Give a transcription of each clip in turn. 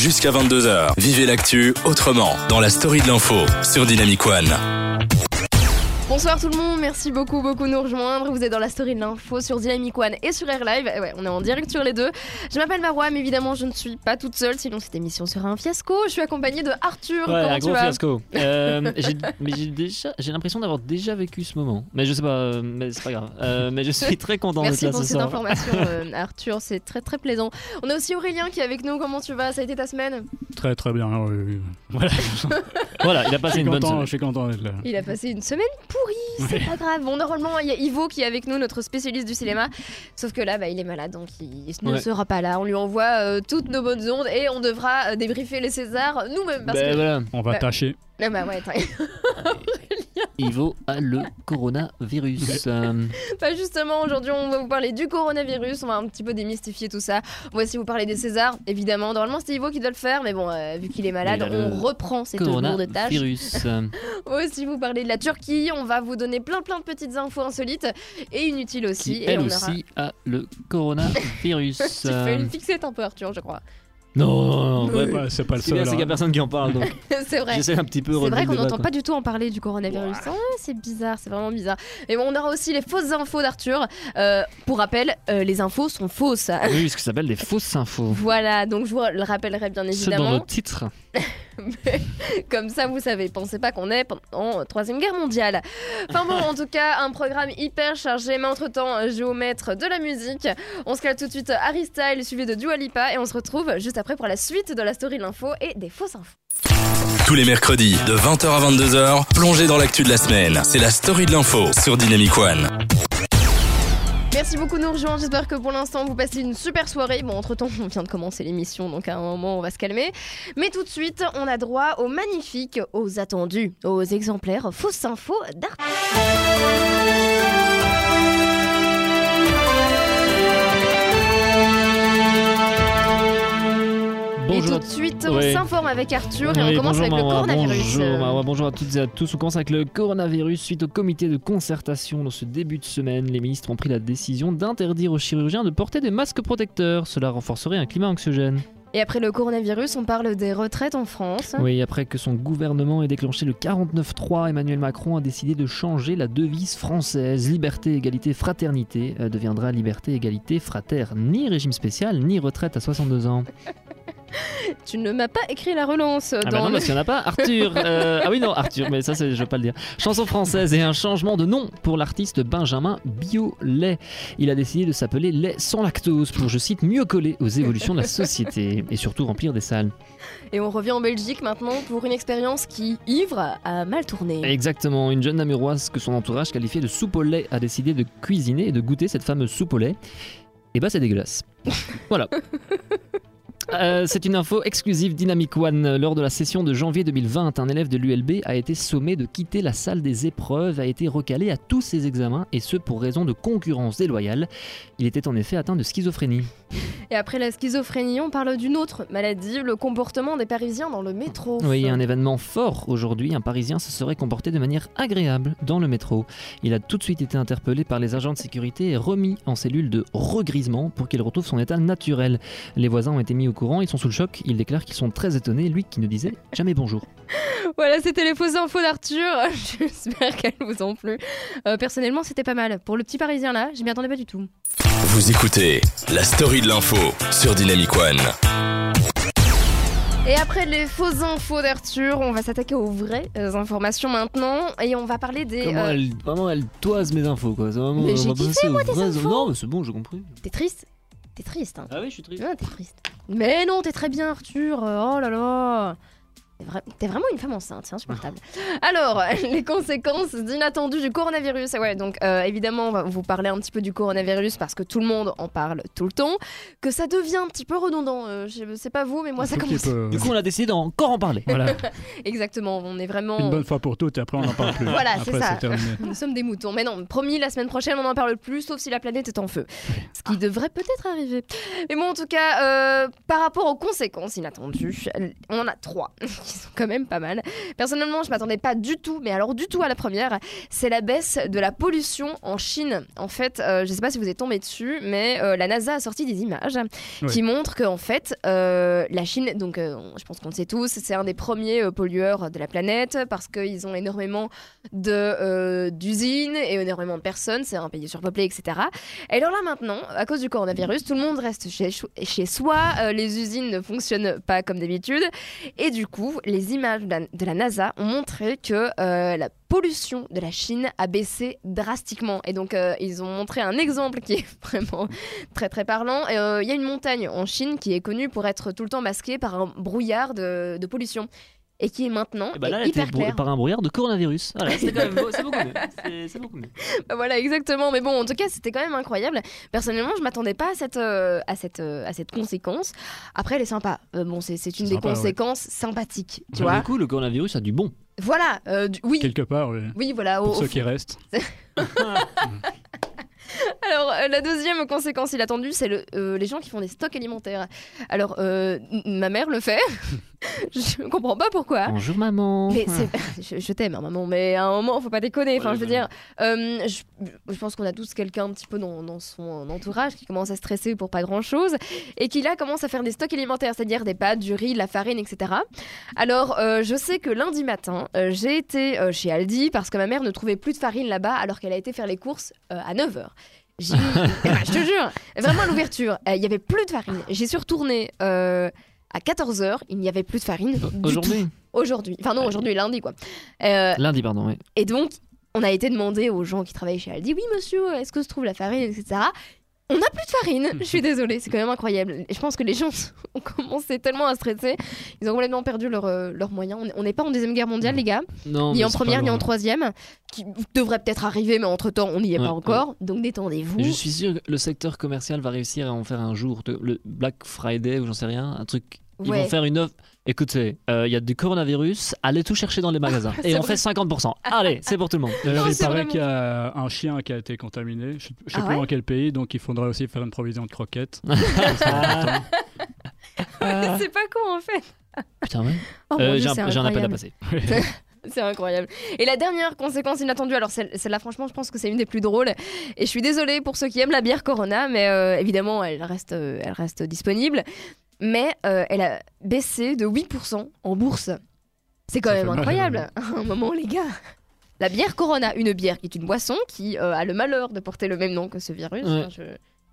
Jusqu'à 22h, vivez l'actu autrement dans la story de l'info sur Dynamic One. Bonsoir tout le monde, merci beaucoup beaucoup de nous rejoindre. Vous êtes dans la story de l'info sur Dynamic One et sur Air Live. Ouais, on est en direct sur les deux. Je m'appelle Marois, mais évidemment je ne suis pas toute seule, sinon cette émission serait un fiasco. Je suis accompagnée de Arthur. Ouais, un gros fiasco. Euh, j'ai- mais j'ai déjà, j'ai l'impression d'avoir déjà vécu ce moment. Mais je sais pas, euh, mais c'est pas grave. Euh, mais je suis très content d'être Merci là pour ce cette soir. information, euh, Arthur. C'est très très plaisant. On a aussi Aurélien qui est avec nous. Comment tu vas? Ça a été ta semaine? Très très bien. oui, oui. Voilà, Voilà, il a passé une bonne content, je semaine. suis content d'être là. Il a passé une semaine pourrie, c'est pas grave. Bon, normalement, il y a Ivo qui est avec nous, notre spécialiste du cinéma. Sauf que là, bah, il est malade, donc il ne Ouais. sera pas là. On lui envoie euh, toutes nos bonnes ondes et on devra euh, débriefer les Césars nous-mêmes. Parce Ben que... voilà, On va Bah, tâcher. Ah bah ouais, attends. Ivo a le coronavirus. Euh, Bah justement, aujourd'hui, on va vous parler du coronavirus. On va un petit peu démystifier tout ça. Aussi vous parler des Césars, évidemment. Normalement, c'était Ivo qui doit le faire, mais bon, euh, vu qu'il est malade, on reprend cette lourde tâche. coronavirus. Aussi vous parler de la Turquie. On va vous donner plein plein de petites infos insolites et inutiles aussi. qui et elle on aura... aussi a le coronavirus. tu fais une fixette un peu, Arthur, je crois. Non, c'est pas le seul. c'est qu'il y a hein. personne qui en parle, c'est vrai. j'essaie un petit peu de C'est vrai qu'on n'entend pas du tout en parler du coronavirus. Ah c'est bizarre, c'est vraiment bizarre. Et bon, on aura aussi les fausses infos d'Arthur. Euh, pour rappel, euh, les infos sont fausses. Oui, ce qui s'appelle des fausses infos. Voilà, donc je vous le rappellerai bien C'est dans évidemment. le titre. Comme ça, vous savez, pensez pas qu'on est pendant Troisième Guerre mondiale. Enfin bon, en tout cas, un programme hyper chargé. Mais entre-temps, mettre de la musique. On se cale tout de suite Harry Style, suivi de Dua Lipa. Et on se retrouve juste après pour la suite de la story de l'info et des fausses infos. Tous les mercredis de 20h à 22h, plongez dans l'actu de la semaine. C'est la story de l'info sur Dynamic One. Merci beaucoup de nous rejoindre. J'espère que pour l'instant vous passez une super soirée. Bon, entre temps, on vient de commencer l'émission, donc à un moment on va se calmer. Mais tout de suite, on a droit aux magnifiques, aux attendus, aux exemplaires fausses infos d'Arthur. Et Bonjour tout de suite, on Ouais. s'informe avec Arthur et Oui, on commence bonjour avec le coronavirus. Bonjour, bonjour à toutes et à tous. On commence avec le coronavirus. Suite au comité de concertation dans ce début de semaine, les ministres ont pris la décision d'interdire aux chirurgiens de porter des masques protecteurs. Cela renforcerait un climat anxiogène. Et après le coronavirus, on parle des retraites en France. Oui, après que son gouvernement ait déclenché le 49-3, Emmanuel Macron a décidé de changer la devise française. Liberté, égalité, fraternité euh, deviendra liberté, égalité, frater. Ni régime spécial, ni retraite à 62 ans. Tu ne m'as pas écrit la relance Ah bah dans non, le- parce qu'il n'y en a pas. Arthur. euh, Ah oui, non, Arthur, mais ça, je vais pas le dire. Chanson française et un changement de nom pour l'artiste Benjamin Biolay. Il a décidé de s'appeler Lait sans lactose pour, je cite, mieux coller aux évolutions de la société et surtout remplir des salles. Et on revient en Belgique maintenant pour une expérience qui, ivre, a mal tourné. Exactement, une jeune namuroise que son entourage qualifiait de soupe au lait a décidé de cuisiner et de goûter cette fameuse soupe au lait. Et bah, c'est dégueulasse. voilà. Euh, c'est une info exclusive Dynamic One. Lors de la session de janvier 2020, un élève de l'ULB a été sommé de quitter la salle des épreuves, a été recalé à tous ses examens, et ce pour raison de concurrence déloyale. Il était en effet atteint de schizophrénie. Et après la schizophrénie, on parle d'une autre maladie, le comportement des Parisiens dans le métro. Oui, un événement fort aujourd'hui. Un Parisien se serait comporté de manière agréable dans le métro. Il a tout de suite été interpellé par les agents de sécurité et remis en cellule de regrisement pour qu'il retrouve son état naturel. Les voisins ont été mis au courant, ils sont sous le choc. Ils déclarent qu'ils sont très étonnés, lui qui ne disait jamais bonjour. Voilà, c'était les fausses infos d'Arthur. J'espère qu'elles vous ont plu. Euh, personnellement, c'était pas mal. Pour le petit Parisien là, je m'y attendais pas du tout. Vous écoutez la story de l'info sur Dynamic One. Et après les fausses infos d'Arthur, on va s'attaquer aux vraies euh, informations maintenant. Et on va parler des. Comment euh, elle, vraiment, elle toise mes infos, quoi. C'est Vraiment, Mais j'ai va kiffé, moi, tes infos. Non, mais c'est bon, j'ai compris. T'es triste? T'es triste, hein Ah oui, je suis triste. Ah, t'es triste. Mais non, t'es très bien, Arthur. Oh là là. T'es vra- T'es vraiment une femme enceinte, c'est insupportable. Alors, les conséquences d'inattendues du coronavirus. Ah Ouais, donc euh, évidemment, on va vous parler un petit peu du coronavirus parce que tout le monde en parle tout le temps. Que ça devient un petit peu redondant. euh, je sais pas vous, mais moi ça commence. peu. Du coup, on a décidé d'encore en parler. Voilà. Exactement, on est vraiment. Une bonne fois pour toutes et après on n'en parle plus. Voilà, c'est ça. terminé. Nous sommes des moutons. Mais non, promis, la semaine prochaine, on n'en parle plus, sauf si la planète est en feu. Ce qui devrait peut-être arriver. Mais bon, en tout cas, euh, par rapport aux conséquences inattendues, on en a trois qui sont quand même pas mal. Personnellement, je m'attendais pas du tout, mais alors du tout à la première. C'est la baisse de la pollution en Chine. En fait, euh, je sais pas si vous êtes tombé dessus, mais euh, la NASA a sorti des images qui montrent que en fait, euh, la Chine, donc euh, je pense qu'on le sait tous, c'est un des premiers pollueurs de la planète parce qu'ils ont énormément de d'usines et énormément de personnes. C'est un pays surpeuplé, etc. Et alors là maintenant, à cause du coronavirus, tout le monde reste chez, chez soi, les usines ne fonctionnent pas comme d'habitude, et du coup, les images de la, NASA ont montré que euh, la pollution de la Chine a baissé drastiquement. Et donc, euh, ils ont montré un exemple qui est vraiment très très parlant. Euh, Il y a une montagne en Chine qui est connue pour être tout le temps masquée par un brouillard de pollution. Et qui est maintenant Et bah là, elle hyper claire. par un brouillard de coronavirus. Voilà, c'est quand même beau- c'est beaucoup mieux. C'est- beaucoup mieux. Bah voilà, exactement. Mais bon, en tout cas, c'était quand même incroyable. Personnellement, je m'attendais pas à cette, euh, à cette, euh, à cette conséquence. Après, elle est sympa. Euh, bon, c'est c'est une des Sympa, ouais. conséquences sympathiques, tu Pour vois. le coup, le coronavirus a du bon. Voilà. euh, du- oui, Quelque part, oui. oui, voilà. Pour au ceux qui restent. Alors, euh, la deuxième conséquence inattendue, c'est le, euh, les gens qui font des stocks alimentaires. Alors, euh, ma mère le fait. je comprends pas pourquoi. Bonjour maman. Mais c'est, je, je t'aime, hein, maman, mais à un moment, faut pas déconner. Enfin, je veux dire, euh, je, je pense qu'on a tous quelqu'un un petit peu dans, dans son entourage qui commence à stresser pour pas grand chose et qui là commence à faire des stocks alimentaires, c'est-à-dire des pâtes, du riz, de la farine, etc. Alors, euh, je sais que lundi matin, euh, j'ai été euh, chez Aldi parce que ma mère ne trouvait plus de farine là-bas alors qu'elle a été faire les courses euh, à 9h. J'ai Eh ben, je te jure, vraiment à l'ouverture, euh, il y avait plus de farine. J'ai su retourner euh, à 14h, il n'y avait plus de farine. Aujourd'hui? Aujourd'hui. Enfin non, aujourd'hui, lundi quoi. Euh, Lundi, pardon. oui. et donc, on a été demandé aux gens qui travaillaient chez Aldi, oui monsieur, est-ce que se trouve la farine, etc. On n'a plus de farine, je suis désolée, c'est quand même incroyable. Et je pense que les gens ont commencé tellement à stresser, ils ont complètement perdu leurs euh, leurs moyens. On est- On n'est pas en deuxième guerre mondiale, les gars, Non, ni en première, ni en troisième, qui devrait peut-être arriver, mais entre temps, on n'y est Ouais, pas encore. Donc détendez-vous. Je suis sûr que le secteur commercial va réussir à en faire un jour. Le Black Friday ou j'en sais rien, un truc. Ils Ouais. vont faire une offre. Écoutez, euh, il y a du coronavirus, allez tout chercher dans les magasins. Et on vrai. fait 50%. Allez, c'est pour tout le monde. Non, il paraît qu'il y a un chien qui a été contaminé. Je ne sais Ah plus ouais dans quel pays, donc il faudrait aussi faire une provision de croquettes. c'est pas con en fait. Putain, ouais. Oh, Euh, J'ai un, c'est j'ai un appel à incroyable. passer. C'est incroyable. Et la dernière conséquence inattendue, alors celle- celle-là, franchement, je pense que c'est une des plus drôles. Et je suis désolée pour ceux qui aiment la bière Corona, mais euh, évidemment, elle reste, euh, elle reste disponible. Mais euh, elle a baissé de 8% en bourse. C'est quand Ça même incroyable. un moment, les gars. La bière Corona, une bière qui est une boisson qui euh, a le malheur de porter le même nom que ce virus. Ouais. Enfin, je,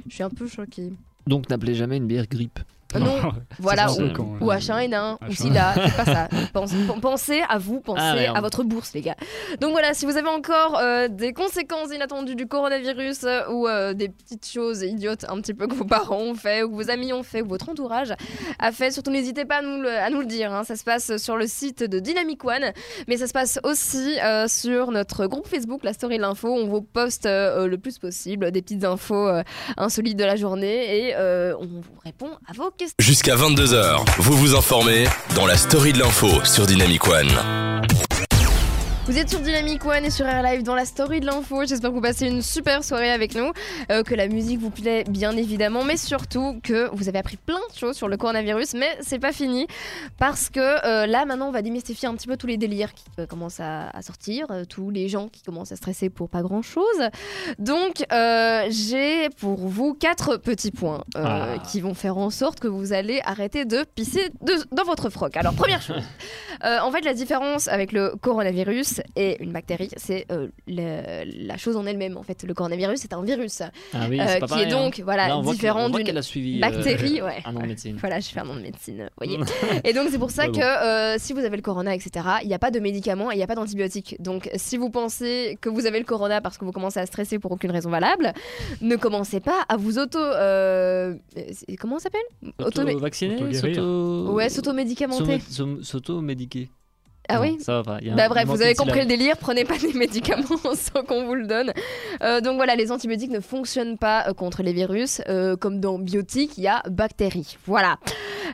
je suis un peu choquée. Donc n'appelez jamais une bière grippe. Non, voilà, ou, un peu con, ou ouais. H1N1, ou H1N1. SIDA, c'est pas ça. Pense- pen- pensez à vous, pensez Ah, à votre bourse, les gars. Donc voilà, si vous avez encore euh, des conséquences inattendues du coronavirus euh, ou euh, des petites choses idiotes un petit peu que vos parents ont fait, ou que vos amis ont fait, ou votre entourage a fait, surtout n'hésitez pas à nous le, à nous le dire. hein. Ça se passe sur le site de Dynamic One, mais ça se passe aussi euh, sur notre groupe Facebook, la story de l'info. On vous poste euh, le plus possible des petites infos euh, insolites de la journée et euh, on vous répond à vos questions. Jusqu'à 22h, vous vous informez dans la story de l'info sur Dynamic One. Vous êtes sur Dynamic One et sur Air Live dans la story de l'info. J'espère que vous passez une super soirée avec nous, euh, que la musique vous plaît bien évidemment, mais surtout que vous avez appris plein de choses sur le coronavirus. Mais c'est pas fini parce que euh, là maintenant on va démystifier un petit peu tous les délires qui euh, commencent à, à sortir, tous les gens qui commencent à stresser pour pas grand chose. Donc j'ai pour vous quatre petits points Ah. qui vont faire en sorte que vous allez arrêter de pisser de- dans votre froc. Alors première chose. En fait, la différence avec le coronavirus et une bactérie, c'est euh, la chose en elle-même. En fait, le coronavirus, c'est un virus Ah oui, euh, pas qui pareil, est hein. donc voilà, Là, on différent on d'une euh, bactérie. ouais. un an de médecine. Voilà, je fais un nom de médecine, voyez. et donc, c'est pour ça que bon. si vous avez le corona, etc., il n'y a pas de médicaments et il n'y a pas d'antibiotiques. Donc, si vous pensez que vous avez le corona parce que vous commencez à stresser pour aucune raison valable, ne commencez pas à vous auto. comment ça s'appelle? Auto- Auto-vacciné Auto-guérir. s'auto- Ouais, s'auto-médicamenter. s'auto- S'auto-médiquer. Ah Non, oui Ça va y a Bah bref, vous avez compris le délire, prenez pas des médicaments sans qu'on vous le donne. Euh, donc voilà, les antibiotiques ne fonctionnent pas euh, contre les virus. euh, comme dans biotique, il y a bactéries. Voilà.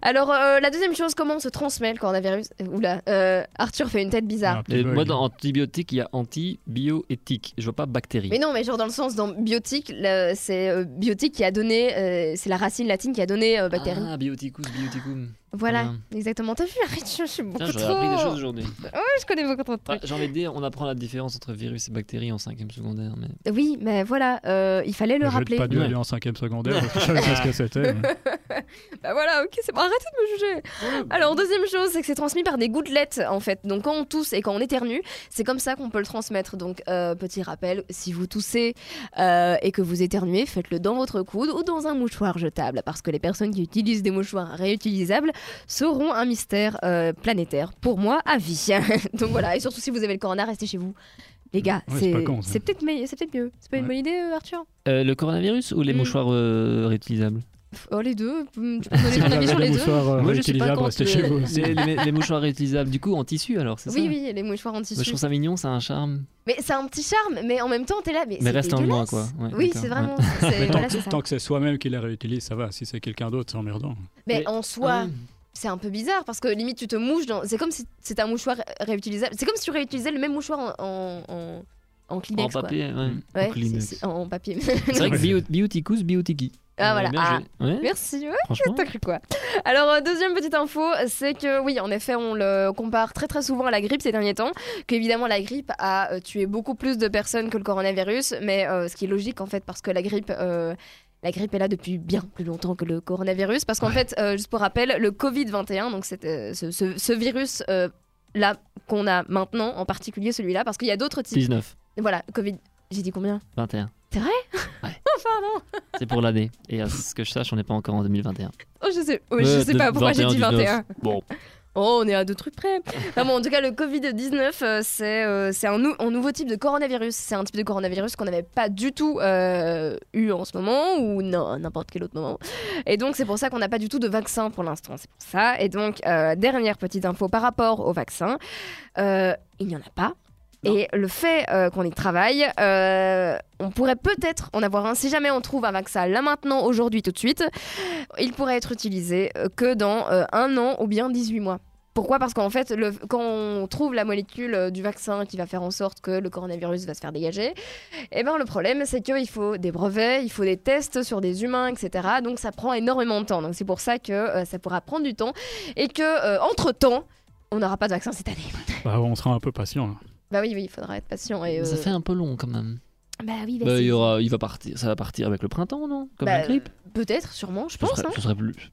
Alors euh, la deuxième chose, comment se transmet le coronavirus? Oula, euh, Arthur fait une tête bizarre. Moi, dans antibiotique, il y a anti, bio, éthique. Je vois pas bactérie. Mais non, mais genre dans le sens, dans biotique, c'est euh, biotique qui a donné, euh, c'est la racine latine qui a donné euh, bactérie. Ah, bioticus, bioticum. Voilà, exactement. T'as vu, arrête, je suis beaucoup Tiens, trop. appris des choses aujourd'hui. Je connais beaucoup trop de Ah, trucs. J'ai envie de dire, on apprend la différence entre virus et bactéries en cinquième secondaire. Mais... Oui, mais voilà, euh, il fallait le Je rappeler. pas dû Ouais. aller en cinquième secondaire parce que je savais pas ce que c'était. mais- Bah voilà, ok, c'est bon, arrêtez de me juger. Alors, deuxième chose, c'est que c'est transmis par des gouttelettes, en fait. Donc, quand on tousse et quand on éternue, c'est comme ça qu'on peut le transmettre. Donc, euh, petit rappel, si vous toussez euh, et que vous éternuez, faites-le dans votre coude ou dans un mouchoir jetable. Parce que les personnes qui utilisent des mouchoirs réutilisables seront un mystère euh, planétaire, pour moi, à vie. Donc voilà, et surtout si vous avez le corona, restez chez vous. Les gars, Ouais, c'est peut-être meille- c'est peut-être mieux. C'est pas une Ouais. bonne idée, euh, Arthur? Euh, le coronavirus ou les Mm. mouchoirs euh, réutilisables? Oh, les deux. Tu peux me donner Si ton vous avis sur des les deux mouchoirs euh, Moi, je sais pas réutilisables, quand restez le- chez vous. les, les- les mouchoirs réutilisables, du coup, en tissu alors, c'est ça Oui, oui, les mouchoirs en Moi, je tissu. trouve ça mignon, ça a un charme. Mais c'est un petit charme, mais en même temps, t'es là. Mais, Mais c'est reste en dégueulasse. quoi. Ouais, oui, c'est vraiment. c'est- Mais tant, voilà, que, c'est ça. tant que c'est soi-même qui les réutilise, ça va. Si c'est quelqu'un d'autre, c'est emmerdant. Mais, Mais- en soi, Ouais. c'est un peu bizarre parce que limite, tu te mouches dans. C'est comme si c'était un mouchoir réutilisable. C'est comme si tu réutilisais le même mouchoir en, en, en, en Kleenex. En quoi. papier, ouais. Ouais, en Kleenex. c'est- c'est- en papier. C'est vrai que bio, bioticus, biotiki. Ah, voilà. Bien Ah. Ouais, Merci, ouais, t'as cru quoi Alors, euh, deuxième petite info, c'est que oui, en effet, on le compare très très souvent à la grippe ces derniers temps, qu'évidemment la grippe a euh, tué beaucoup plus de personnes que le coronavirus, mais euh, ce qui est logique en fait, parce que la grippe... euh, la grippe est là depuis bien plus longtemps que le coronavirus, parce qu'en fait, euh, juste pour rappel, le Covid-21, donc euh, ce, ce- ce virus euh, là qu'on a maintenant, en particulier celui-là, parce qu'il y a d'autres types. 19, Voilà, Covid. J'ai dit combien? 21. C'est vrai? Ouais. Oh, pardon. C'est pour l'année. Et à ce que je sache, on n'est pas encore en 2021. Oh, je sais, ouais, je sais pas pourquoi j'ai dit 19. 21. Bon, Oh, on est à deux trucs près. Non, bon, en tout cas, le Covid-19, euh, c'est euh, un, nou- un nouveau type de coronavirus. C'est un type de coronavirus qu'on n'avait pas du tout euh, eu en ce moment ou non, n'importe quel autre moment. Et donc, c'est pour ça qu'on n'a pas du tout de vaccin pour l'instant. C'est pour ça. Et donc, dernière petite info par rapport au vaccin, il n'y en a pas. Et le fait euh, qu'on y travaille, euh, on pourrait peut-être en avoir un. Si jamais on trouve un vaccin là maintenant, aujourd'hui, tout de suite, il pourrait être utilisé euh, que dans euh, un an ou bien 18 mois. Pourquoi? Parce qu'en fait, le- quand on trouve la molécule du vaccin qui va faire en sorte que le coronavirus va se faire dégager, eh ben, le problème, c'est qu'il faut des brevets, il faut des tests sur des humains, etc. Donc ça prend énormément de temps. Donc c'est pour ça que euh, ça pourra prendre du temps et que euh, entre-temps, on n'aura pas de vaccin cette année. Bah, on sera un peu patient. Bah oui, oui, il faudra être patient. Et, ça euh, fait un peu long quand même. Bah oui, bah, Bah, il, y aura, il va partir, ça va partir avec le printemps, non? Comme bah, la grippe? Peut-être, sûrement, je ce pense. serait, hein.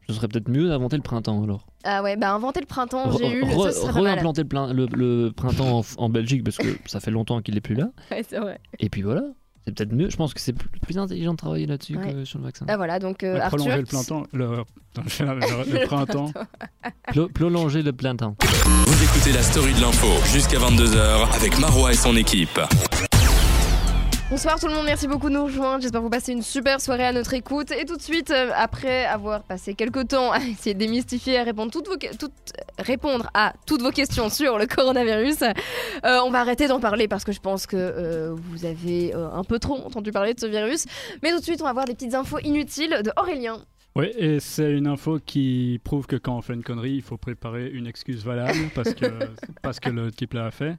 ce serait, peut-être mieux d'inventer le printemps alors. Ah ouais, bah inventer le printemps, j'ai eu, re- ça. Reimplanter le, plein- le- le printemps en, en Belgique parce que ça fait longtemps qu'il n'est plus là. Ouais, c'est vrai. Et puis voilà, c'est peut-être mieux. Je pense que c'est plus, plus intelligent de travailler là-dessus Ouais. que sur le vaccin. Ah voilà, donc euh, Arthur. prolonger le printemps. Le, le- le printemps. Prolonger le printemps. Vous écoutez la story de l'info jusqu'à 22h avec Marois et son équipe. Bonsoir tout le monde, merci beaucoup de nous rejoindre. J'espère que vous passez une super soirée à notre écoute. Et tout de suite, euh, après avoir passé quelques temps à essayer de démystifier, à répondre, toutes vos toutes- répondre à toutes vos questions sur le coronavirus, euh, on va arrêter d'en parler parce que je pense que euh, vous avez euh, un peu trop entendu parler de ce virus. Mais tout de suite, on va avoir des petites infos inutiles de Aurélien. Oui, et c'est une info qui prouve que quand on fait une connerie, il faut préparer une excuse valable parce que, parce que le type l'a fait.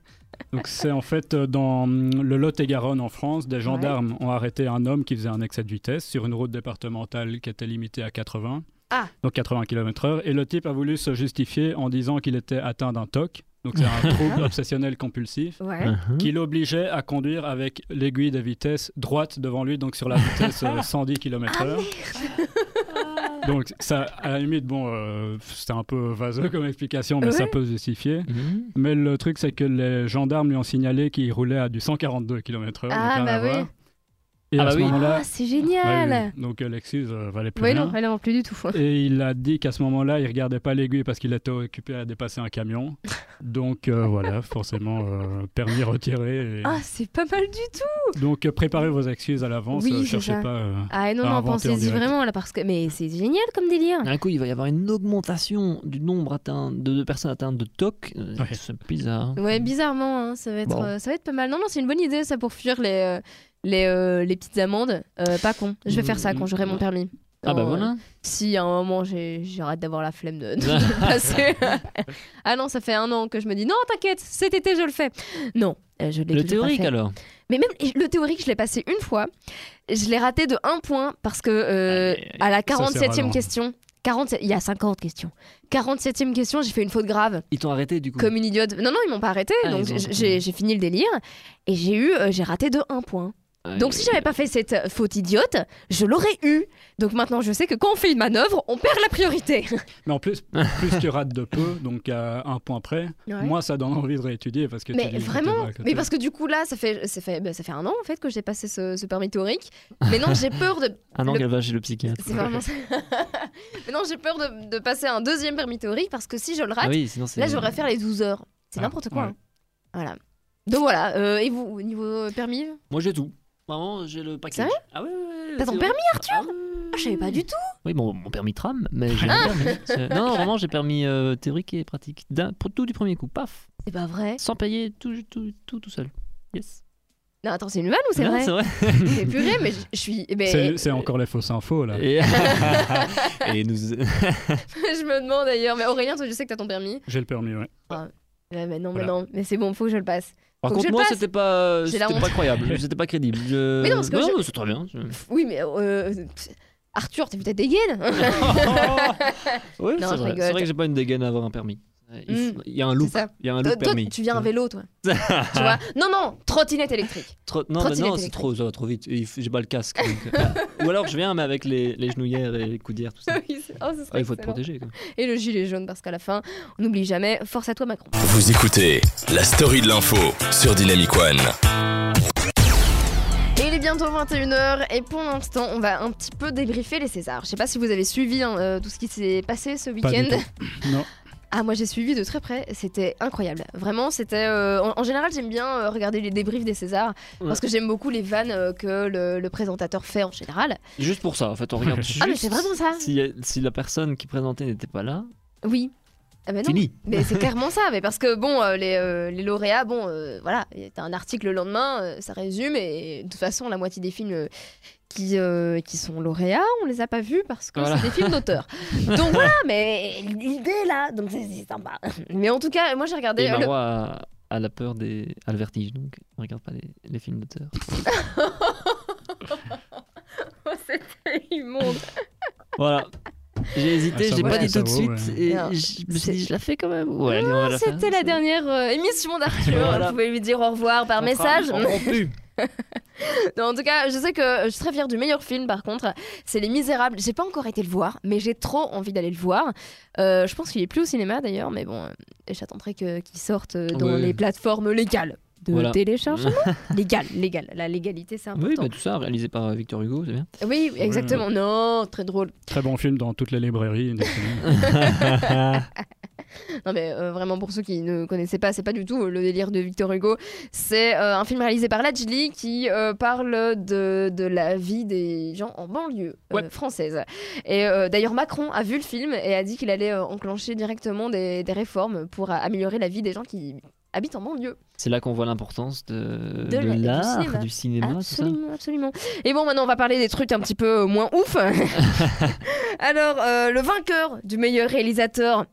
Donc c'est en fait euh, dans hum, le Lot-et-Garonne en France, des gendarmes ont arrêté un homme qui faisait un excès de vitesse sur une route départementale qui était limitée à 80, Ah. donc 80 km/h, et le type a voulu se justifier en disant qu'il était atteint d'un TOC, donc c'est un trouble obsessionnel compulsif Ouais. Mhm. qui l'obligeait à conduire avec l'aiguille de vitesse droite devant lui, donc sur la vitesse euh, 110 km/h. Donc ça, à la limite, bon, euh, c'était un peu vaseux comme explication, mais ça peut se justifier. Mhm. Mais le truc, c'est que les gendarmes lui ont signalé qu'il roulait à du 142 km/h. donc Ah, rien bah à voir. oui. Et Ah à bah ce oui. moment-là, Ah, c'est ouais, génial. oui. donc l'excuse euh, valait plus Oui, rien. non, elle non plus du tout. Et il a dit qu'à ce moment-là, il regardait pas l'aiguille parce qu'il était occupé à dépasser un camion. Donc euh, voilà, forcément, euh, permis retiré. et- Ah, c'est pas mal du tout. Donc euh, préparez vos excuses à l'avance, Oui, cherchez ça. pas. euh, Ah non, À non, en pensez-y vraiment là parce que mais c'est génial comme délire. D'un coup, il va y avoir une augmentation du nombre atteint, de, de personnes atteintes de TOC. Ouais. C'est bizarre. Ouais, bizarrement, hein, ça va être, Bon. euh, ça va être pas mal. Non, non, c'est une bonne idée ça pour fuir les euh, les, euh, les petites amendes. Euh, pas con. Je vais faire ça quand j'aurai mon permis. Ah bah Non, voilà. euh, Si à un moment j'arrête d'avoir la flemme de, passer. ah non, ça fait un an que je me dis non, t'inquiète, cet été je le fais. Non, euh, je l'ai Le pas théorique fait. alors. Mais même le théorique, je l'ai passé une fois. Je l'ai raté de un point parce que euh, aïe. à la Ça, c'est 47e ralent. question, 47 il y a 50 questions. 47e question, j'ai fait une faute grave, Ils t'ont arrêté du coup. comme une idiote. Non, non, ils m'ont pas arrêté, Ah, donc j'ai- fini le délire et j'ai eu, euh, j'ai raté de 1 point. Donc si j'avais pas fait cette faute idiote, je l'aurais eu. Donc maintenant je sais que quand on fait une manœuvre, on perd la priorité. Mais en plus, plus tu rates de peu, donc à un point près, Ouais. moi ça donne envie de réétudier parce que tu Mais vraiment, mais parce que du coup là, ça fait, ça fait, bah, ça fait un an en fait que j'ai passé ce, ce permis théorique. Mais non, j'ai peur de. Un an le- qu'elle va chez le psychiatre. C'est vraiment ça. Mais non, j'ai peur de, de passer un deuxième permis théorique parce que si je le rate, Ah oui, sinon c'est. là je devrais faire les 12 heures. C'est Ah, n'importe quoi. ouais. hein. Voilà. Donc voilà. euh, et vous, au niveau permis? Moi j'ai tout. Vraiment, j'ai le paquet. Sérieux Ah ouais, ouais, ouais. T'as ton permis. Arthur Ah Ah, je savais pas du tout. Oui, bon, mon permis tram, mais j'ai Ah. le permis. C'est- Non, non, vraiment, j'ai permis euh, théorique et pratique. D'un- Pour tout du premier coup, paf, C'est pas vrai. sans payer tout, tout, tout, tout seul. Yes. Non, attends, c'est une vanne ou c'est vrai C'est vrai. C'est purée, mais je suis. eh ben, C'est encore les fausses infos là. Et, et nous. je me demande d'ailleurs. Mais Aurélien, toi, je sais que t'as ton permis. J'ai le permis, ouais. Ouais, mais non, mais non. Mais c'est bon, faut que je le passe. Par contre, moi, c'était pas, pas croyable, c'était pas crédible. Je- Mais non, c'est très bien. Oui, mais euh, Arthur, t'as peut-être des gaines Ouais, Non, c'est vrai. rigole. C'est vrai que j'ai pas une dégaine à avoir un permis. Il, il y a un loop, C'est ça. il y a un Toi, loop toi, permis. tu viens en vélo, toi. tu vois Non, non, trottinette électrique. Trop- non, c'est trop, ça va trop vite. J'ai pas le casque. donc, euh, Ou alors je viens, mais avec les, les genouillères et les coudières, tout ça. Oui, oh, Ah, il faut te protéger. Quoi. Et le gilet jaune, parce qu'à la fin, on n'oublie jamais. Force à toi, Macron. Vous écoutez la story de l'info sur Dynamic One. Bientôt 21h et pour l'instant, on va un petit peu débriefer les Césars. Je sais pas si vous avez suivi hein, euh, tout ce qui s'est passé ce week-end. Non. Ah, moi j'ai suivi de très près, c'était incroyable. Vraiment, c'était. euh, en, en général, j'aime bien euh, regarder les débriefs des Césars parce que j'aime beaucoup les vannes euh, que le, le présentateur fait en général. Juste pour ça, en fait, on regarde juste. Ah, mais c'est vraiment ça Si, si la personne qui présentait n'était pas là, Oui. Ah, bah non. fini. Mais c'est clairement ça, mais parce que bon, euh, les, euh, les lauréats, bon, euh, voilà, t'as un article le lendemain, euh, ça résume, et de toute façon, la moitié des films qui, qui sont lauréats, on les a pas vus parce que Voilà. c'est des films d'auteur. donc voilà, mais l'idée là, donc c'est sympa. Mais en tout cas, moi j'ai regardé. Et le- a, a la peur des. a le vertige, donc on regarde pas les, les films d'auteur. C'était immonde. Voilà. J'ai hésité, Ah, j'ai pas dit tout de suite. ouais. Et je me suis c'est- dit, je la fais quand même. Ouais. C'était la dernière euh, émission d'Arthur. Voilà. Vous pouvez lui dire au revoir par On message. Non, en tout cas, je sais que je suis très fière du meilleur film par contre. C'est Les Misérables. J'ai pas encore été le voir, mais j'ai trop envie d'aller le voir. Euh, je pense qu'il est plus au cinéma d'ailleurs, mais bon, euh, j'attendrai que- qu'il sorte euh, dans Ouais. les plateformes légales de Voilà. téléchargement. légal, légal. La légalité, c'est Oui, important. mais tout ça réalisé par euh, Victor Hugo, c'est bien. Oui, exactement. Non, très drôle. Très bon film dans toutes les librairies. Non mais euh, vraiment pour ceux qui ne connaissaient pas, c'est pas du tout euh, le délire de Victor Hugo. C'est euh, un film réalisé par Lajli qui euh, parle de, de la vie des gens en banlieue euh, Ouais. française. Et euh, d'ailleurs Macron a vu le film et a dit qu'il allait euh, enclencher directement des, des réformes pour améliorer la vie des gens qui habitent en banlieue. C'est là qu'on voit l'importance de, De de la- du l'art, cinéma. du cinéma, tout ça. Absolument, absolument. Et bon, maintenant on va parler des trucs un petit peu moins ouf. Alors, euh, le vainqueur du meilleur réalisateur,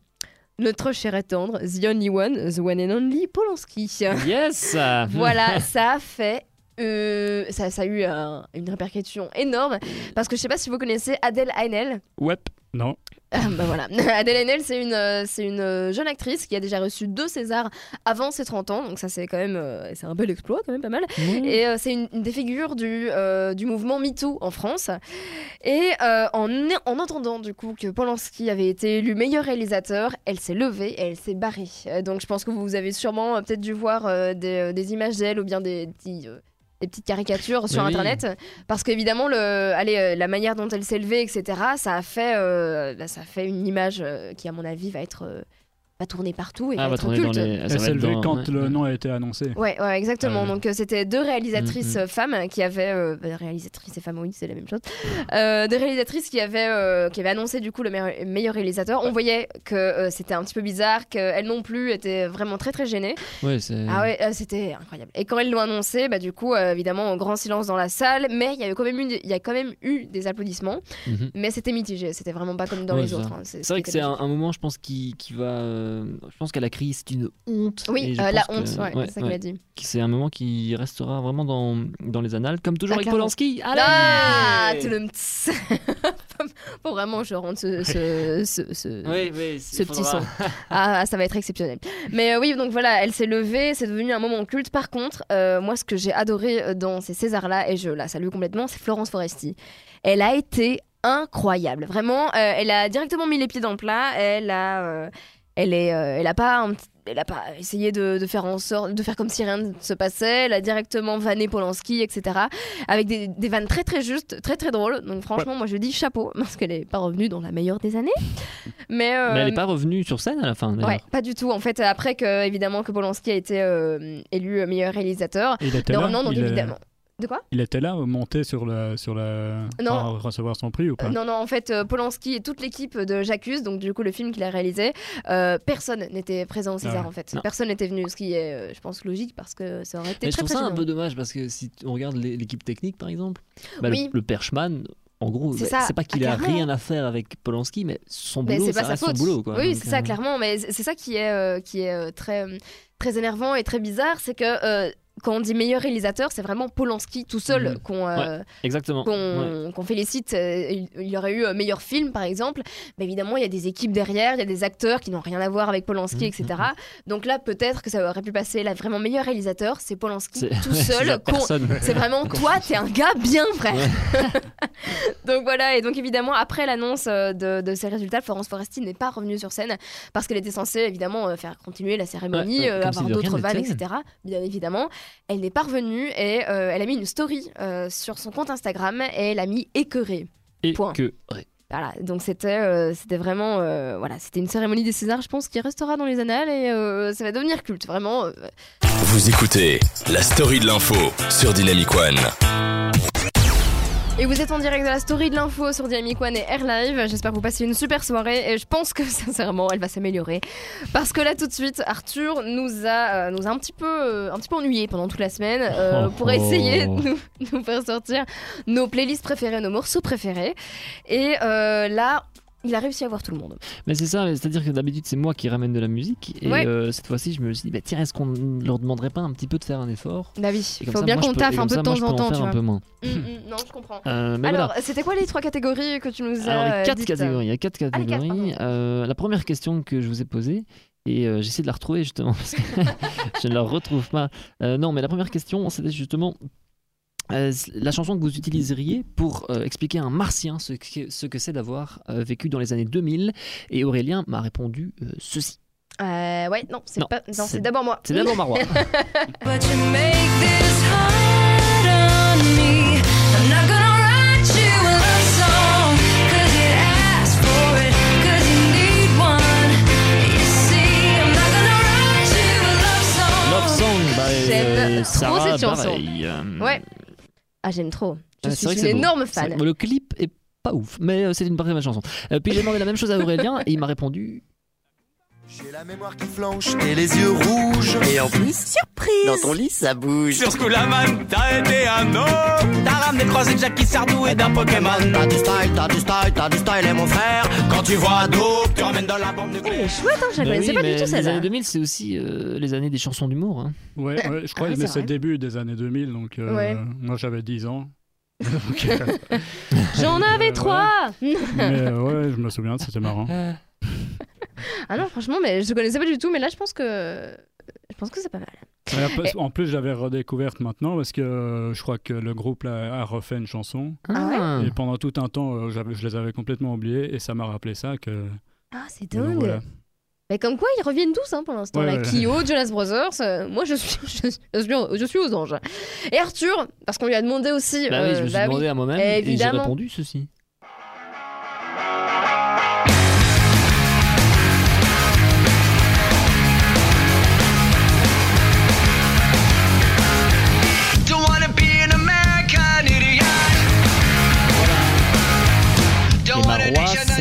notre cher et tendre, The Only One, The One and Only, Polanski. Yes voilà, ça a fait. euh, ça, ça a eu un- une répercussion énorme parce que je sais pas si vous connaissez Adèle Haenel. ouais. Non. Ah, bah voilà. Adèle Haenel, c'est une, euh, c'est une euh, jeune actrice qui a déjà reçu deux Césars avant ses 30 ans, donc ça c'est quand même euh, c'est un bel exploit, quand même pas mal. Et euh, c'est une, une des figures du, euh, du mouvement MeToo en France. Et euh, en, en entendant du coup que Polanski avait été élu meilleur réalisateur, elle s'est levée et elle s'est barrée. Donc je pense que vous avez sûrement peut-être dû voir des, des images d'elle ou bien des, petits, des petites caricatures sur oui. internet. Parce qu'évidemment, le, allez, euh, la manière dont elle s'est levée, etc., ça a fait, euh, bah, ça a fait une image euh, qui, à mon avis, va être. Va tourner partout et Ah, va va être tourner dans culte. les. Elle va s'est être levée dans- quand ouais, le nom a été annoncé. Ouais, ouais, exactement. Ah ouais. Donc euh, c'était deux réalisatrices Mhm. euh, femmes qui avaient euh, bah, réalisatrices et femmes, oui, c'est la même chose. Euh, des réalisatrices qui avaient euh, qui avaient annoncé du coup le meilleur, meilleur réalisateur. On voyait que euh, c'était un petit peu bizarre, qu'elles non plus étaient vraiment très très gênées. Ouais. Ah ouais, euh, c'était incroyable. Et quand elles l'ont annoncé, bah du coup euh, évidemment grand silence dans la salle, mais il y avait quand même il y a quand même eu des applaudissements, Mhm. mais c'était mitigé. C'était vraiment pas comme dans Ouais, les autres. hein. C'est vrai que c'est un, un moment, je pense, qui, qui va. Euh, je pense qu'à la crise, c'est une honte. Oui, euh, la honte, que- ouais, ouais, c'est ça ouais, a dit. C'est un moment qui restera vraiment dans, dans les annales, comme toujours Ah, avec. Polanski. Allez Ah, tout le Faut vraiment que je rende ce, ce, ce, ce- Oui, oui, ce petit son. Ah, ça va être exceptionnel. Mais euh, oui, donc voilà, elle s'est levée, c'est devenu un moment culte. Par contre, euh, moi, ce que j'ai adoré dans ces Césars-là, et je la salue complètement, c'est Florence Foresti. Elle a été incroyable. Vraiment, euh, elle a directement mis les pieds dans le plat. Elle a, euh, elle est, euh, elle a pas, un petit- elle a pas essayé de, de faire en sorte, de faire comme si rien ne se passait. Elle a directement vanné Polanski, etc. Avec des, des vannes très très justes, très très drôles. Donc franchement, moi je dis chapeau parce qu'elle est pas revenue dans la meilleure des années. Mais, euh, Mais elle n'est pas revenue sur scène à la fin. Ouais, pas du tout. En fait, après que évidemment que Polanski a été euh, élu meilleur réalisateur. Il était Non, donc il évidemment. De quoi? Il était là, monté sur la, sur la, Non. pour recevoir son prix ou pas? Euh, Non, non, en fait, euh, Polanski et toute l'équipe de J'accuse, donc du coup le film qu'il a réalisé, euh, personne n'était présent au César Ah ouais. en fait. Non. Personne n'était venu, ce qui est, euh, je pense, logique parce que ça aurait été Mais je très trouve très ça un peu dommage parce que si on regarde l'é- l'équipe technique, par exemple, bah, Oui. le, le Perchman, en gros, C'est bah, pas qu'il Ah, a rien à faire avec Polanski, mais son Mais boulot, c'est ça pas sa reste faute. son boulot. Quoi. oui, c'est ça, euh, clairement. Mais c'est ça qui est, euh, qui est euh, très, très énervant et très bizarre, c'est que euh, quand on dit meilleur réalisateur, c'est vraiment Polanski tout seul qu'on euh, qu'on Ouais. félicite. Euh, Il y aurait eu un meilleur film, par exemple. Mais évidemment, il y a des équipes derrière, il y a des acteurs qui n'ont rien à voir avec Polanski, Mhm, etc. Donc là, peut-être que ça aurait pu passer. Là, vraiment meilleur réalisateur, c'est Polanski tout seul. C'est vraiment toi, t'es un gars bien, frère. donc voilà, et donc évidemment, après l'annonce euh, de, de ces résultats, Florence Foresti n'est pas revenue sur scène parce qu'elle était censée évidemment euh, faire continuer la cérémonie, euh, avoir d'autres vannes, etc. Bien évidemment, elle n'est pas revenue et euh, elle a mis une story euh, sur son compte Instagram et elle a mis écœuré. Et Point. que. ouais. Voilà, donc c'était euh, c'était vraiment euh, voilà, c'était une cérémonie des Césars, je pense, qui restera dans les annales et euh, ça va devenir culte, vraiment. euh, Vous écoutez la story de l'info sur Dynamic One. Et vous êtes en direct de la story de l'info sur Dynamic One et Air Live. J'espère que vous passez une super soirée et je pense que sincèrement elle va s'améliorer. Parce que là tout de suite, Arthur nous a, euh, nous a un petit peu, euh, un petit peu ennuyé pendant toute la semaine euh, Oh, pour essayer de oh. nous, nous faire sortir nos playlists préférées, nos morceaux préférés. Et euh, là, il a réussi à voir tout le monde. Mais c'est ça, c'est-à-dire que d'habitude c'est moi qui ramène de la musique et Ouais. euh, cette fois-ci je me suis dit bah, tiens est-ce qu'on leur demanderait pas un petit peu de faire un effort? Bah oui, il faut ça, bien qu'on taffe un peu de temps en temps, un peu moins. Hum, hum, non, je comprends. Euh, mais Alors, voilà. c'était quoi les trois catégories que tu nous as Alors, les quatre dites catégories. Il y a quatre Ah, catégories. Euh, la première question que je vous ai posée, et euh, j'essaie de la retrouver justement, parce que je ne la retrouve pas. Euh, non, mais la première question, c'était justement euh, la chanson que vous utiliseriez pour euh, expliquer à un martien ce que, ce que c'est d'avoir euh, vécu dans les années 2000. Et Aurélien m'a répondu euh, ceci. Euh, ouais, non, c'est pas. Non, c'est- d'abord moi. C'est d'abord Marois. But you make this hard on me. I'm not gonna write you a love song. By trop Sarah cette chanson. Bareilles. Euh, Ouais. Ah, j'aime trop. Je c'est suis une beau. énorme fan. Le clip est pas ouf, mais euh, c'est une belle chanson. Euh, puis j'ai demandé la même chose à Aurélien et il m'a répondu J'ai la mémoire qui flanche et les yeux rouges. Et en plus, surprise, dans ton lit ça bouge. Sur Schoolaman, t'as été un homme. T'as ramené croisé de Jackie Sardou et d'un Pokémon. T'as du style, t'as du style, t'as du style et mon frère. Quand tu vois Dope, tu ramènes dans la bombe Elle nucléaire. est chouette, hein, je Bah oui, pas mais du tout Les celle-là. années 2000, c'est aussi euh, les années des chansons d'humour. hein. Ouais, ouais, je crois Ah, que c'est c'est le début des années 2000, donc euh, Ouais. moi j'avais 10 ans. Euh, J'en avais Euh, trois mais euh, ouais, je me souviens, c'était marrant. Ah non, franchement, mais je connaissais pas du tout, mais là je pense que. Je pense que c'est pas mal. En plus, j'avais redécouverte maintenant parce que euh, je crois que le groupe là, a refait une chanson. Ah ouais Et pendant tout un temps, euh, je les avais complètement oubliés et ça m'a rappelé ça. Que... Ah, c'est donc, dingue. voilà. Mais comme quoi, ils reviennent tous hein, pour l'instant. Ouais. Kyo, Jonas Brothers, euh, moi je suis, je, suis, je suis- je suis aux anges. Et Arthur, parce qu'on lui a demandé aussi. Bah oui, je me suis bah oui. demandé à moi-même et j'ai répondu ceci.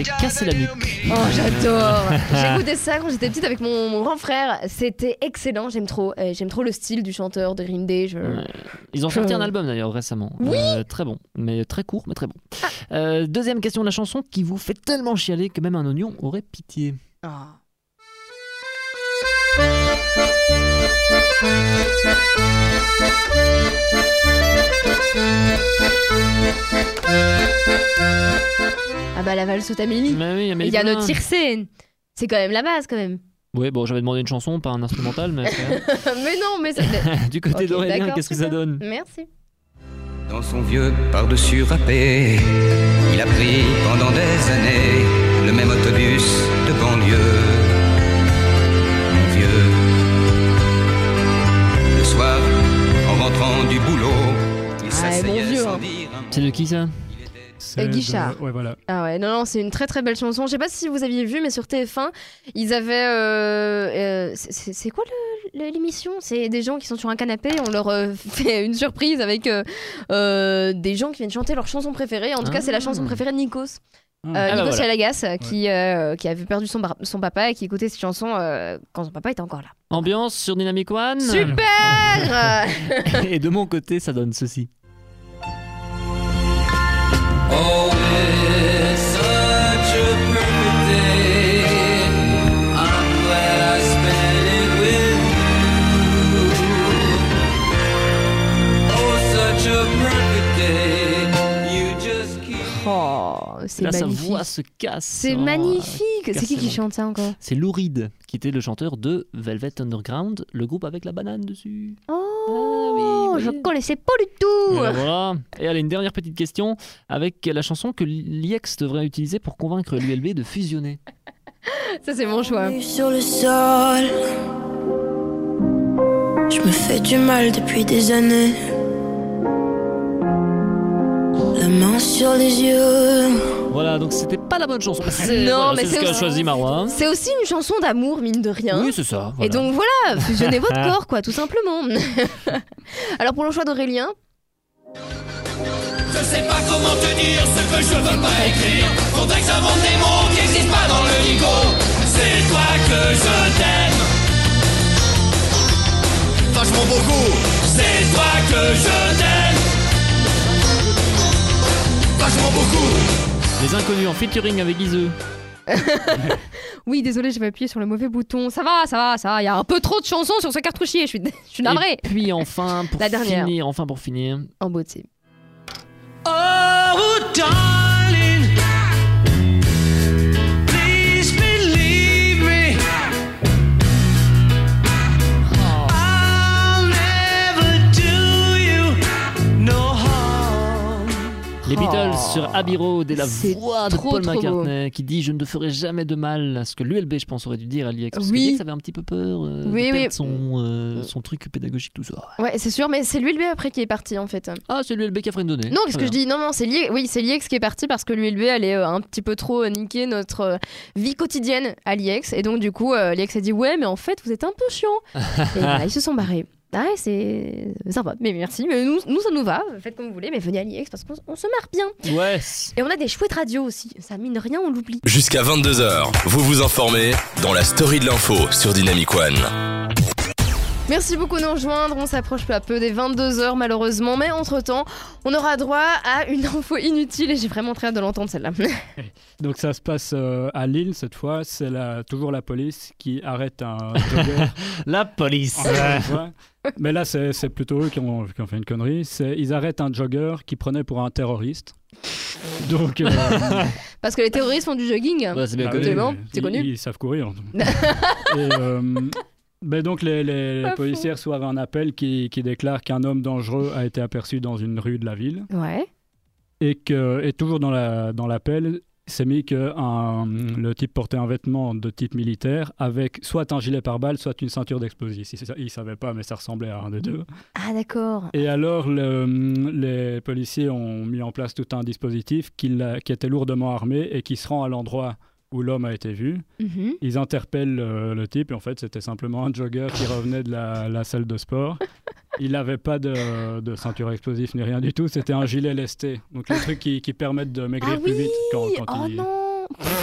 S'est cassé la nuque. Oh, j'adore J'ai écouté ça quand j'étais petite avec mon, mon grand frère. C'était excellent, j'aime trop. Euh, j'aime trop le style du chanteur de Green Day. Je... Ouais. Ils ont sorti un album d'ailleurs récemment. Oui. Euh, très bon, mais très court, mais très bon. Euh, deuxième question de la chanson qui vous fait tellement chialer que même un oignon aurait pitié. Ah. Bah la valse Amélie. Mais oui, Amélie Il y a notre tiercé. C'est quand même la base, quand même. Ouais, bon, j'avais demandé une chanson, pas un instrumental, mais. mais non, mais c'est. du côté Ok, d'Aurélien, qu'est-ce que ça donne Merci. Dans son vieux par-dessus râpé, il a pris pendant des années le même autobus de banlieue. Mon vieux. Le soir, en rentrant du boulot, il Ah, s'asseyait vieux, sans hein. dire un C'est de qui ça? De- Guichard. Ouais, voilà. Ah ouais, non, non, c'est une très très belle chanson. Je sais pas si vous aviez vu, mais sur TF1, ils avaient. euh, euh, c'est- quoi l'émission? C'est des gens qui sont sur un canapé, on leur euh, fait une surprise avec euh, euh, des gens qui viennent chanter leur chanson préférée. En tout cas, c'est la Ah. chanson préférée de Nikos. Ah. Euh, Ah bah Nikos voilà. Euh, qui, euh, qui avait perdu son, son papa et qui écoutait cette chanson euh, quand son papa était encore là. Ambiance sur Dynamic One? Super Et de mon côté, ça donne ceci. Oh, it's such a perfect day. I'm glad I spent it with you. Oh, such a perfect day. You just keep. Oh, c'est Là, sa magnifique. voix se casse. C'est Oh, magnifique. C'est qui qui chante ça encore? C'est Lou Reed, qui était le chanteur de Velvet Underground, le groupe avec la banane dessus. Oh, Ah oui, je oui. connaissais pas du tout. Et voilà. Et allez, une dernière petite question avec la chanson que l'IEX devrait utiliser pour convaincre l'ULB de fusionner. Ça, c'est mon choix. Sur le sol, je me fais du mal depuis des années. La main sur les yeux. Voilà, donc c'était pas la bonne chanson. C'est- Non, voilà, mais c'est ce qu'a aussi- choisi Marois. C'est aussi une chanson d'amour, mine de rien. Oui, c'est ça. Et voilà. donc voilà, fusionnez votre corps, quoi, tout simplement. Alors pour le choix d'Aurélien, Je sais pas comment te dire ce que je veux pas écrire. Faudrait que j'invente des mots qui existent pas dans le dico. C'est toi que je t'aime. Vachement beaucoup. C'est toi que je Les inconnus en featuring avec Iseux. oui, désolé, j'avais appuyé sur le mauvais bouton. Ça va, ça va, ça va. Il y a un peu trop de chansons sur ce cartouchier. Je suis, je suis navrée. Et puis enfin, pour La dernière. finir, enfin pour finir, En beauté. Oh, darling. Les Oh, Beatles sur Abbey Road et la voix de trop, Paul trop McCartney qui dit Je ne te ferai jamais de mal. Ce que l'ULB, je pense, aurait dû dire à l'IEX. Parce Oui. que l'IEX avait un petit peu peur euh, de Oui, oui. Son, euh, son truc pédagogique, tout ça. Ouais, c'est sûr, mais c'est l'ULB après qui est parti en fait. Ah, c'est l'ULB qui a fait une donnée. Non, qu'est-ce que je dis Non, non, c'est. Oui, l'IEX qui est parti parce que l'ULB allait euh, un petit peu trop euh, niquer notre vie quotidienne à l'IEX. Et donc, du coup, l'IEX a dit Ouais, mais en fait, vous êtes un peu chiant. et ils se sont barrés. Ah ouais, c'est sympa. Mais merci. Mais nous, nous, ça nous va. Faites comme vous voulez, mais venez à l'IEX parce qu'on on se marre bien. Ouais. Et on a des chouettes radios aussi. Ça, mine rien, on l'oublie. Jusqu'à 22h, vous vous informez dans la story de l'info sur Dynamic One. Merci beaucoup de nous rejoindre. On s'approche peu à peu des 22h malheureusement. Mais entre-temps, on aura droit à une info inutile et j'ai vraiment très hâte de l'entendre celle-là. Donc ça se passe euh, à Lille cette fois. C'est la- toujours la police qui arrête un jogger. La police. Mais là, c'est c'est plutôt eux qui ont, qui ont fait une connerie. C'est- Ils arrêtent un jogger qui prenait pour un terroriste. Donc, euh, Parce que les terroristes font du jogging. Ouais, c'est bien bah oui, ils- connu. Ils, savent courir. Et, euh, ben donc les, les- policiers reçoivent un appel qui, qui déclare qu'un homme dangereux a été aperçu dans une rue de la ville Ouais. et que et toujours dans la dans l'appel c'est mis que un- le type portait un vêtement de type militaire avec soit un gilet pare-balles soit une ceinture d'explosifs. Il, il savait pas mais ça ressemblait à un des deux. Ah d'accord. Et alors le- les policiers ont mis en place tout un dispositif qui était lourdement armé et qui se rend à l'endroit où l'homme a été vu. Mhm. Ils interpellent euh, le type et en fait c'était simplement un jogger qui revenait de la, la salle de sport. Il n'avait pas de, de ceinture explosive ni rien du tout, c'était un gilet lesté. Donc les trucs qui, qui permettent de maigrir Ah plus vite quand, quand Oh il... non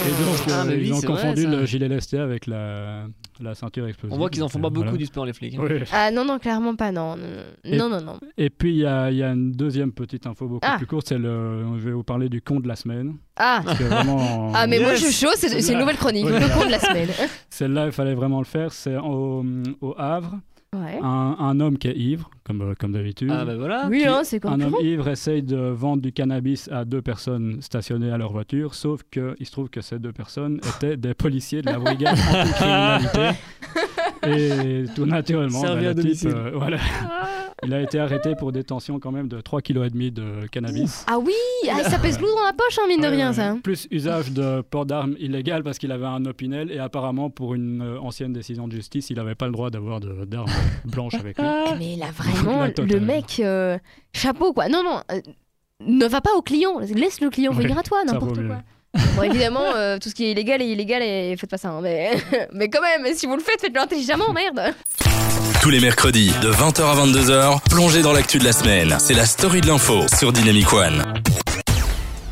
Et donc Ah, euh, oui, ils ont vrai, confondu le gilet lesté avec la, la ceinture explosive. On voit qu'ils en font pas beaucoup voilà. du sport, les flics. hein. Oui. Ah non, non, clairement pas, non. Et- Non, non, non. Et puis il y a, il y a une deuxième petite info beaucoup Ah. plus courte, c'est le, je vais vous parler du con de la semaine. Ah vraiment, ah mais moi je suis chaud, c'est c'est une nouvelle chronique, Oui. le con de la semaine. Celle-là, il fallait vraiment le faire. C'est au, au Havre. Ouais. Un, un homme qui est ivre, comme, euh, comme d'habitude. Ah bah voilà. Oui, qui- hein, c'est un homme ivre essaye de vendre du cannabis à deux personnes stationnées à leur voiture, sauf qu'il se trouve que ces deux personnes étaient des policiers de la brigade anticriminalité. Et tout naturellement, ben, à le type, euh, voilà, il a été arrêté pour détention quand même de 3,5 kg de cannabis. Ah oui, ah, ça pèse lourd dans la poche, hein, mine de rien, ça. Plus usage de port d'armes illégal parce qu'il avait un opinel et apparemment pour une euh, ancienne décision de justice, il n'avait pas le droit d'avoir de- d'armes blanches avec lui. Eh, Mais là, vraiment, La le mec, euh, chapeau, quoi. Non, non, euh, ne va pas au client. Laisse le client venir à toi, n'importe mieux. Bon, évidemment, euh, tout ce qui est illégal est illégal et faites pas ça. hein, mais... mais quand même, si vous le faites, faites-le intelligemment, merde. Tous les mercredis, de 20h à 22h, plongez dans l'actu de la semaine. C'est la story de l'info sur Dynamic One.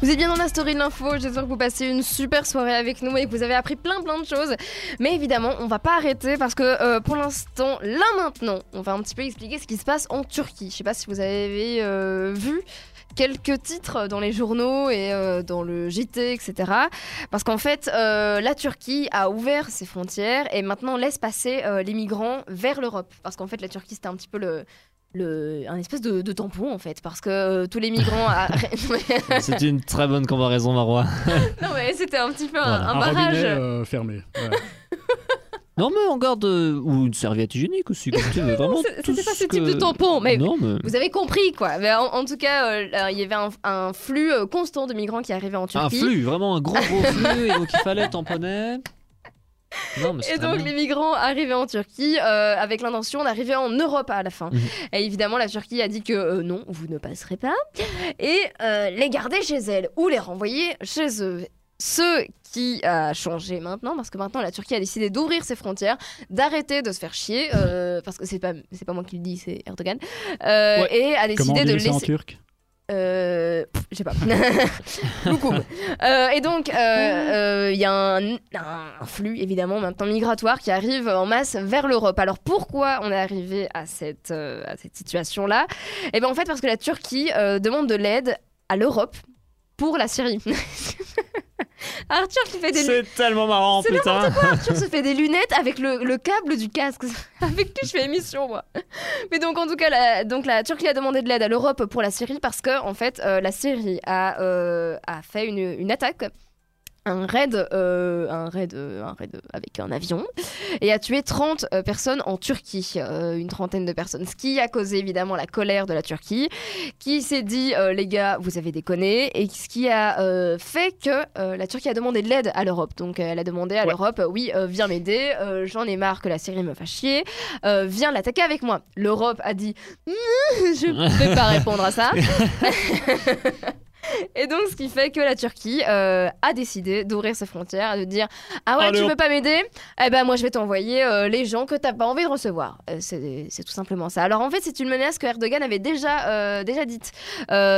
Vous êtes bien dans la story de l'info, j'espère que vous passez une super soirée avec nous et que vous avez appris plein plein de choses. Mais évidemment, on va pas arrêter parce que euh, pour l'instant, là maintenant, on va un petit peu expliquer ce qui se passe en Turquie. Je sais pas si vous avez euh, vu quelques titres dans les journaux et euh, dans le JT, etc. Parce qu'en fait, euh, la Turquie a ouvert ses frontières et maintenant laisse passer euh, les migrants vers l'Europe. Parce qu'en fait, la Turquie, c'était un petit peu le... Le, un espèce de, de tampon en fait parce que euh, tous les migrants a- C'est une très bonne comparaison, Marois. Non mais c'était un petit peu un, Voilà. un Un barrage. robinet euh, fermé. ouais. Non, mais on garde. euh, ou une serviette hygiénique aussi, comme tu veux. Vraiment. C'est- tout C'était pas ce type que- de tampon, mais Non, mais. vous avez compris quoi. Mais en, en tout cas, euh, il y avait un, un flux euh, constant de migrants qui arrivaient en Un Turquie. flux, vraiment un gros gros flux, et donc il fallait tamponner. Non, Et donc bien. les migrants arrivaient en Turquie euh, avec l'intention d'arriver en Europe à la fin. Mhm. Et évidemment, la Turquie a dit que euh, non, vous ne passerez pas. Et euh, les garder chez elle ou les renvoyer chez eux. Ce qui a changé maintenant, parce que maintenant la Turquie a décidé d'ouvrir ses frontières, d'arrêter de se faire chier, euh, parce que c'est pas, c'est pas moi qui le dis, c'est Erdogan, euh, Ouais. et a Comment décidé de dit ça en laisser. turc Euh, je sais pas. Beaucoup. Euh, et donc, il y a un, un flux, évidemment, maintenant migratoire qui arrive en masse vers l'Europe. Alors, pourquoi on est arrivé à cette, à cette situation-là? Eh bien, en fait, parce que la Turquie demande de l'aide à l'Europe pour la Syrie. Arthur qui fait des C'est tellement marrant, C'est putain. Arthur se fait des lunettes avec le, le câble du casque. avec lui, je fais émission, moi. Mais donc, en tout cas, la, donc, la Turquie a demandé de l'aide à l'Europe pour la Syrie parce que, en fait, euh, la Syrie a, euh, a fait une, une attaque. Un raid, euh, un, raid, euh, un raid avec un avion et a tué 30 euh, personnes en Turquie, une trentaine de personnes, ce qui a causé évidemment la colère de la Turquie, qui s'est dit les gars vous avez déconné et ce qui a fait que la Turquie a demandé de l'aide à l'Europe. Donc elle a demandé à Ouais. l'Europe oui viens m'aider, j'en ai marre que la Syrie me fasse chier, viens l'attaquer avec moi. L'Europe a dit je ne vais pas répondre à ça. Et donc, ce qui fait que la Turquie euh, a décidé d'ouvrir ses frontières, de dire Ah ouais, Allez, tu veux pas m'aider? Eh ben, moi, je vais t'envoyer euh, les gens que t'as pas envie de recevoir. Euh, c'est tout simplement ça. Alors, en fait, c'est une menace que Erdogan avait déjà, déjà dite.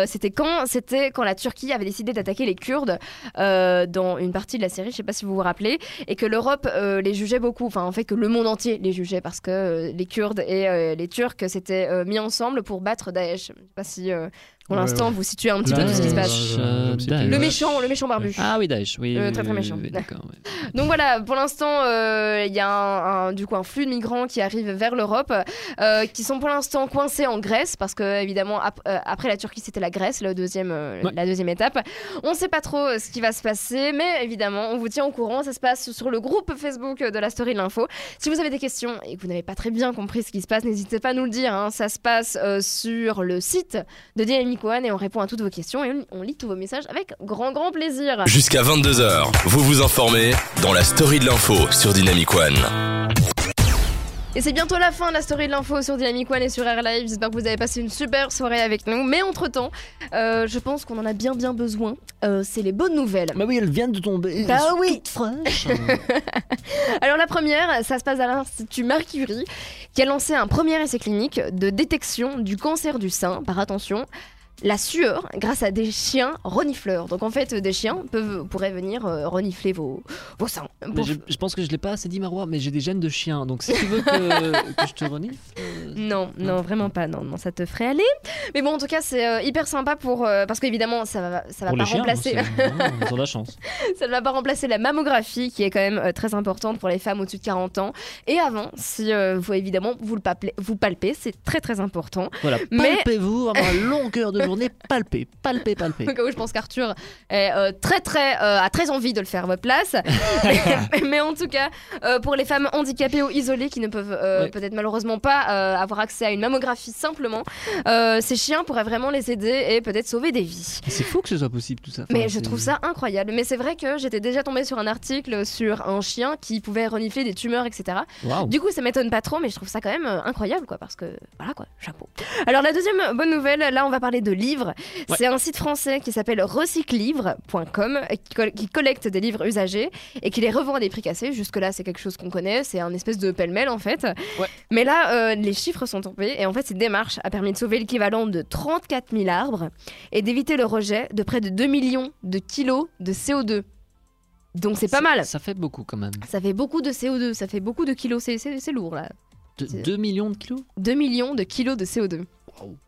C'était quand C'était quand la Turquie avait décidé d'attaquer les Kurdes dans une partie de la Syrie, je sais pas si vous vous rappelez, et que l'Europe les jugeait beaucoup. Enfin, en fait, que le monde entier les jugeait parce que les Kurdes et les Turcs s'étaient mis ensemble pour battre Daesh. Je sais pas si. Pour Ouais, l'instant, ouais. vous situez un petit Là, peu tout ce qui se passe. Le méchant, le méchant barbu. Ah oui, Daesh, oui. Euh, très, très méchant. oui, ouais. Donc voilà, pour l'instant, euh, il y a un, un- du coup un flux de migrants qui arrivent vers l'Europe, euh, qui sont pour l'instant coincés en Grèce, parce que évidemment ap- euh, après la Turquie c'était la Grèce, le deuxième, euh, Ouais. la deuxième étape. On ne sait pas trop ce qui va se passer, mais évidemment on vous tient au courant. Ça se passe sur le groupe Facebook de la Story de l'info. Si vous avez des questions et que vous n'avez pas très bien compris ce qui se passe, n'hésitez pas à nous le dire. hein. Ça se passe euh, sur le site de Dynamic One et on répond à toutes vos questions et on, lit tous vos messages avec grand grand plaisir. Jusqu'à 22h, vous vous informez dans la story de l'info sur Dynamic One. Et c'est bientôt la fin de la story de l'info sur Dynamic One et sur Air Live. J'espère que vous avez passé une super soirée avec nous. Mais entre-temps, euh, je pense qu'on en a bien bien besoin. Euh, c'est les bonnes nouvelles. Bah oui, elles viennent de tomber. Bah elles sont oui. toutes fraîches. Alors la première, ça se passe à l'Institut Marie Curie, qui a lancé un premier essai clinique de détection du cancer du sein, par attention, la sueur grâce à des chiens renifleurs. Donc en fait, des chiens peuvent, pourraient venir euh, renifler vos, vos seins. Mais je, je pense que je l'ai pas assez dit, Marois, mais j'ai des gènes de chien. Donc si tu veux que, que je te renifle. euh, Non, non, vraiment pas. Non, non, ça te ferait aller. Mais bon, en tout cas, c'est euh, hyper sympa pour parce qu'évidemment, ça va, ça va pour pas chiens, remplacer, hein, c'est- non, ils ont de la chance. ça ne va pas remplacer la mammographie, qui est quand même très importante pour les femmes au-dessus de 40 ans. Et avant, si vous évidemment vous le palpez, vous palpez, c'est très très important. Voilà, Mais- palpez-vous, avoir une longueur de journée. Au cas où je pense qu'Arthur est euh, très très euh, a très envie de le faire à votre place. mais, mais en tout cas, euh, pour les femmes handicapées ou isolées qui ne peuvent peut-être malheureusement pas avoir accès à une mammographie simplement, ces chiens pourraient vraiment les aider et peut-être sauver des vies. C'est fou que ce soit possible tout ça. Enfin, Mais je trouve ça incroyable. Mais c'est vrai que j'étais déjà tombée sur un article sur un chien qui pouvait renifler des tumeurs, etc. Du coup, ça m'étonne pas trop, mais je trouve ça quand même incroyable, quoi, parce que voilà, quoi, chapeau. Alors, la deuxième bonne nouvelle, là, on va parler de livres. Ouais. C'est un site français qui s'appelle recyclivre.com qui, col- qui collecte des livres usagés et qui les revend à des prix cassés. Jusque-là, c'est quelque chose qu'on connaît, c'est un espèce de pêle-mêle en fait. Ouais. Mais là, euh, les chiffres sont tombés et en fait, cette démarche a permis de sauver l'équivalent de 34 000 arbres et d'éviter le rejet de près de 2 millions de kilos de CO2. Donc, c'est pas Ça- mal. Ça fait beaucoup quand même. Ça fait beaucoup de CO2, ça fait beaucoup de kilos, c'est- lourd là. De- C'est- 2 millions de kilos? 2 millions de kilos de CO2.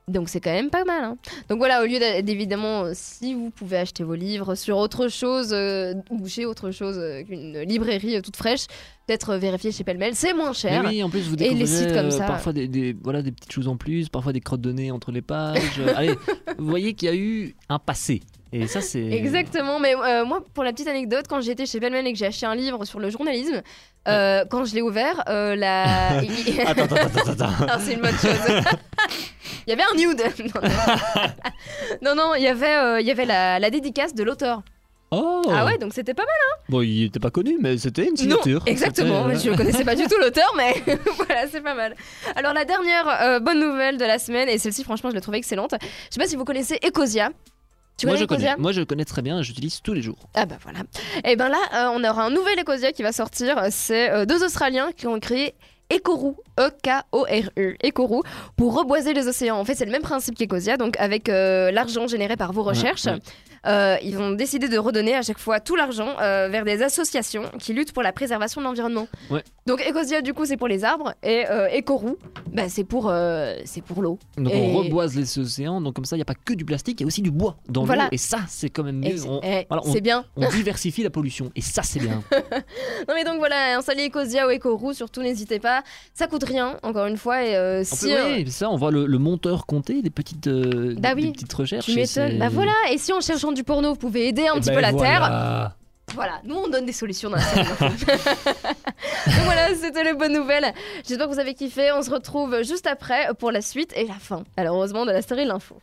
Donc c'est quand même pas mal. hein. Donc voilà, au lieu d'évidemment, euh, si vous pouvez acheter vos livres sur autre chose euh, ou chez autre chose euh, qu'une librairie euh, toute fraîche, peut-être vérifier chez Pellemel, c'est moins cher. Mais oui, en plus vous Et les sites comme ça. parfois des, des- voilà, des petites choses en plus, parfois des crottes de nez entre les pages. Allez, vous voyez qu'il y a eu un passé. Et ça c'est... Exactement, mais euh, moi, pour la petite anecdote, quand j'étais chez Pellemel et que j'ai acheté un livre sur le journalisme, euh, quand je l'ai ouvert, euh, la... Attends, attends, attends, attends. C'est une bonne chose. il y avait un nude. non, non, il y avait, il y avait la, la dédicace de l'auteur. Oh Ah ouais, donc c'était pas mal. Bon, il était pas connu, mais c'était une Non, signature. exactement. Euh, Je connaissais pas du tout l'auteur, mais voilà, c'est pas mal. Alors la dernière euh, bonne nouvelle de la semaine, et celle-ci, franchement, je l'ai trouvée excellente. Je sais pas si vous connaissez Ecosia. Tu Moi je connais, moi je connais très bien, j'utilise tous les jours. Ah bah voilà. Et ben là, euh, on aura un nouvel Ecosia qui va sortir. C'est euh, deux Australiens qui ont créé Ecoru, E-K-O-R-U, Ecoru, pour reboiser les océans. En fait, c'est le même principe qu'Ecosia, donc avec euh, l'argent généré par vos recherches. ouais. Euh, ils ont décidé de redonner à chaque fois tout l'argent euh, vers des associations qui luttent pour la préservation de l'environnement. Ouais. Donc Ecosia, du coup, c'est pour les arbres, et euh, Ecoru, bah, c'est pour, c'est pour l'eau. Donc Et- on reboise les océans, donc comme ça il n'y a pas que du plastique, il y a aussi du bois dans Voilà. l'eau. Et ça c'est quand même mieux. c'est On, eh, voilà, on- c'est bien. on diversifie la pollution. Et ça c'est bien. Non mais donc voilà, installer Ecosia ou Ecoru, surtout n'hésitez pas. Ça coûte rien, encore une fois. Et On si peut- oui, ça on voit le, le monteur compter, des petites, Bah des- oui, des petites recherches. tu m'étonnes. Bah voilà, et si en cherchant du porno, vous pouvez aider un Eh petit ben peu la Terre, voilà. voilà, nous on donne des solutions dans la série. donc voilà, c'était les bonnes nouvelles. J'espère que vous avez kiffé. On se retrouve juste après pour la suite et la fin, malheureusement, de la série L'Info.